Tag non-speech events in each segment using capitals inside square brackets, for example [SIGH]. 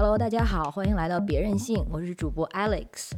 Hello，大家好，欢迎来到别任性，我是主播 Alex。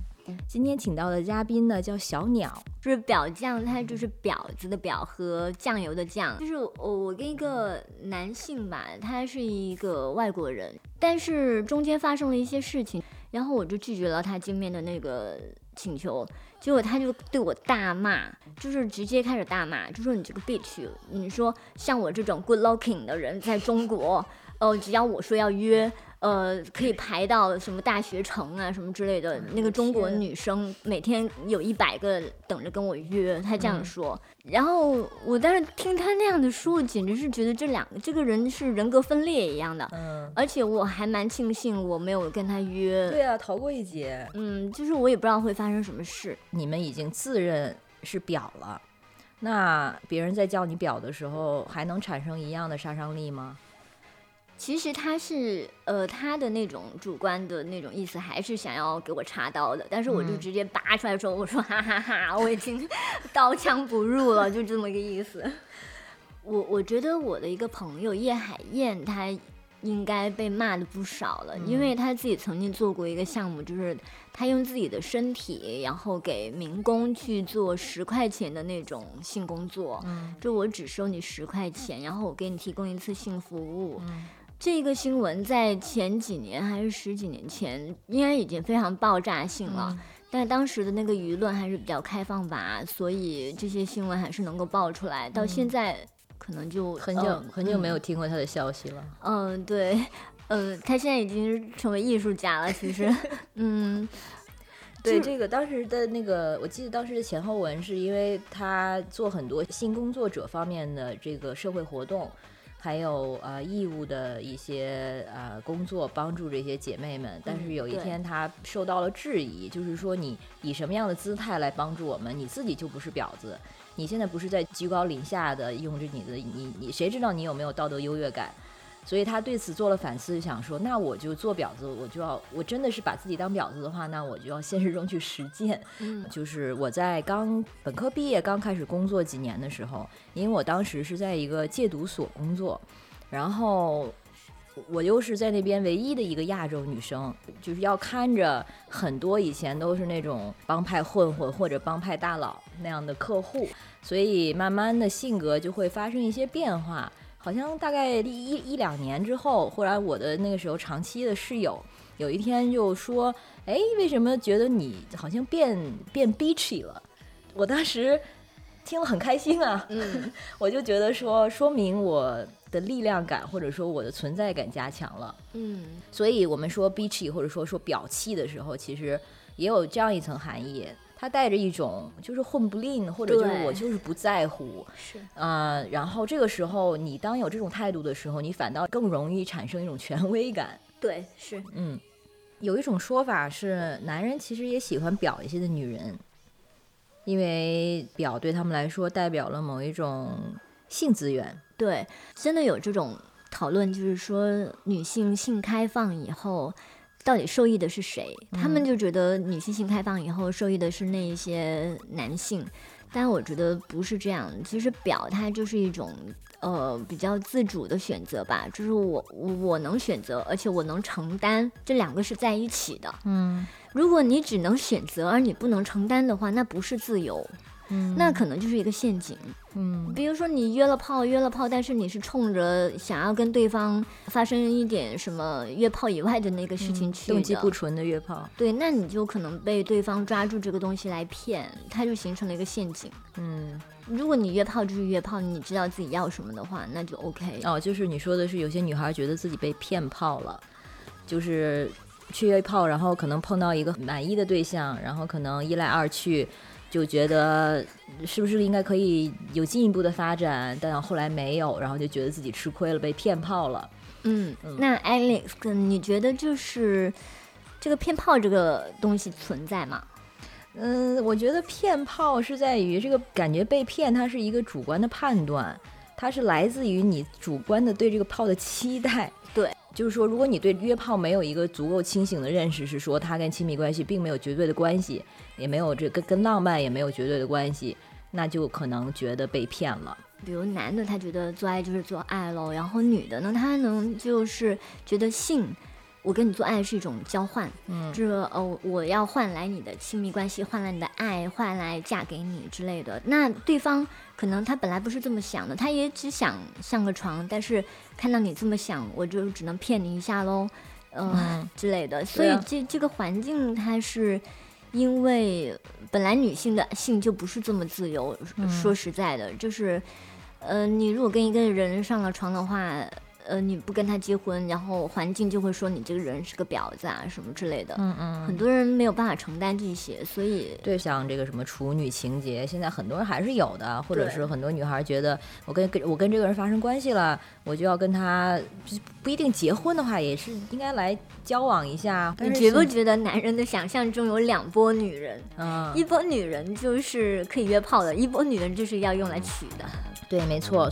今天请到的嘉宾呢叫小鸟，就是表酱，它就是婊子的婊和酱油的酱。就是我我跟一个男性吧，他是一个外国人，但是中间发生了一些事情，然后我就拒绝了他见面的那个请求，结果他就对我大骂，就是直接开始大骂，就说你这个 bitch，你说像我这种 good looking 的人在中国，呃，只要我说要约。呃，可以排到什么大学城啊，什么之类的。那个中国女生每天有一百个等着跟我约，她这样说。然后我当时听她那样的说，我简直是觉得这两个这个人是人格分裂一样的。嗯。而且我还蛮庆幸我没有跟她约。对啊，逃过一劫。嗯，就是我也不知道会发生什么事。你们已经自认是表了，那别人在叫你表的时候，还能产生一样的杀伤力吗？其实他是，呃，他的那种主观的那种意思，还是想要给我插刀的，但是我就直接拔出来说，我说哈哈哈，我已经 [LAUGHS] 刀枪不入了，就这么个意思。[LAUGHS] 我我觉得我的一个朋友叶海燕，她应该被骂的不少了，因为她自己曾经做过一个项目，就是她用自己的身体，然后给民工去做十块钱的那种性工作，就我只收你十块钱，然后我给你提供一次性服务。这个新闻在前几年还是十几年前，应该已经非常爆炸性了。但当时的那个舆论还是比较开放吧，所以这些新闻还是能够爆出来。到现在可能就很久很久没有听过他的消息了。嗯，对，呃，他现在已经成为艺术家了。其实，[LAUGHS] 嗯，对这个当时的那个，我记得当时的前后文是因为他做很多性工作者方面的这个社会活动。还有呃义务的一些呃工作，帮助这些姐妹们。但是有一天她受到了质疑，就是说你以什么样的姿态来帮助我们？你自己就不是婊子，你现在不是在居高临下的用着你的你你谁知道你有没有道德优越感？所以他对此做了反思，想说，那我就做婊子，我就要，我真的是把自己当婊子的话，那我就要现实中去实践。嗯，就是我在刚本科毕业、刚开始工作几年的时候，因为我当时是在一个戒毒所工作，然后我又是在那边唯一的一个亚洲女生，就是要看着很多以前都是那种帮派混混或者帮派大佬那样的客户，所以慢慢的性格就会发生一些变化。好像大概一一两年之后，后来我的那个时候长期的室友有一天就说：“哎，为什么觉得你好像变变 bitchy 了？”我当时听了很开心啊，嗯，[LAUGHS] 我就觉得说说明我的力量感或者说我的存在感加强了，嗯，所以我们说 bitchy 或者说说表气的时候，其实也有这样一层含义。他带着一种就是混不吝，或者就是我就是不在乎，是啊。然后这个时候，你当有这种态度的时候，你反倒更容易产生一种权威感。对，是嗯。有一种说法是，男人其实也喜欢表一些的女人，因为表对他们来说代表了某一种性资源。对，真的有这种讨论，就是说女性性开放以后。到底受益的是谁？他们就觉得女性性开放以后受益的是那一些男性，但我觉得不是这样。其实表它就是一种呃比较自主的选择吧，就是我我能选择，而且我能承担，这两个是在一起的。嗯，如果你只能选择而你不能承担的话，那不是自由。那可能就是一个陷阱。嗯，比如说你约了炮，约了炮，但是你是冲着想要跟对方发生一点什么约炮以外的那个事情去的，动机不纯的约炮。对，那你就可能被对方抓住这个东西来骗，它就形成了一个陷阱。嗯，如果你约炮就是约炮，你知道自己要什么的话，那就 OK。哦，就是你说的是有些女孩觉得自己被骗炮了，就是去约炮，然后可能碰到一个满意的对象，然后可能一来二去。就觉得是不是应该可以有进一步的发展，但后来没有，然后就觉得自己吃亏了，被骗炮了。嗯，那 Alex，你觉得就是这个骗炮这个东西存在吗？嗯，我觉得骗炮是在于这个感觉被骗，它是一个主观的判断，它是来自于你主观的对这个炮的期待。对。就是说，如果你对约炮没有一个足够清醒的认识，是说它跟亲密关系并没有绝对的关系，也没有这跟跟浪漫也没有绝对的关系，那就可能觉得被骗了。比如男的他觉得做爱就是做爱喽，然后女的呢，她能就是觉得性我跟你做爱是一种交换，嗯就是哦，我要换来你的亲密关系，换来你的爱，换来嫁给你之类的。那对方可能他本来不是这么想的，他也只想上个床，但是看到你这么想，我就只能骗你一下喽，呃、嗯之类的。所以这这个环境它是。因为本来女性的性就不是这么自由，嗯说实在的，就是，呃，你如果跟一个人上了床的话，呃，你不跟他结婚，然后环境就会说你这个人是个婊子啊什么之类的。嗯嗯，很多人没有办法承担这些，所以对，像这个什么处女情节，现在很多人还是有的，或者是很多女孩觉得我跟跟我跟这个人发生关系了，我就要跟他不不一定结婚的话，也是应该来交往一下。你觉不觉得男人的想象中有两波女人？嗯，一波女人就是可以约炮的，一波女人就是要用来娶的。对，没错。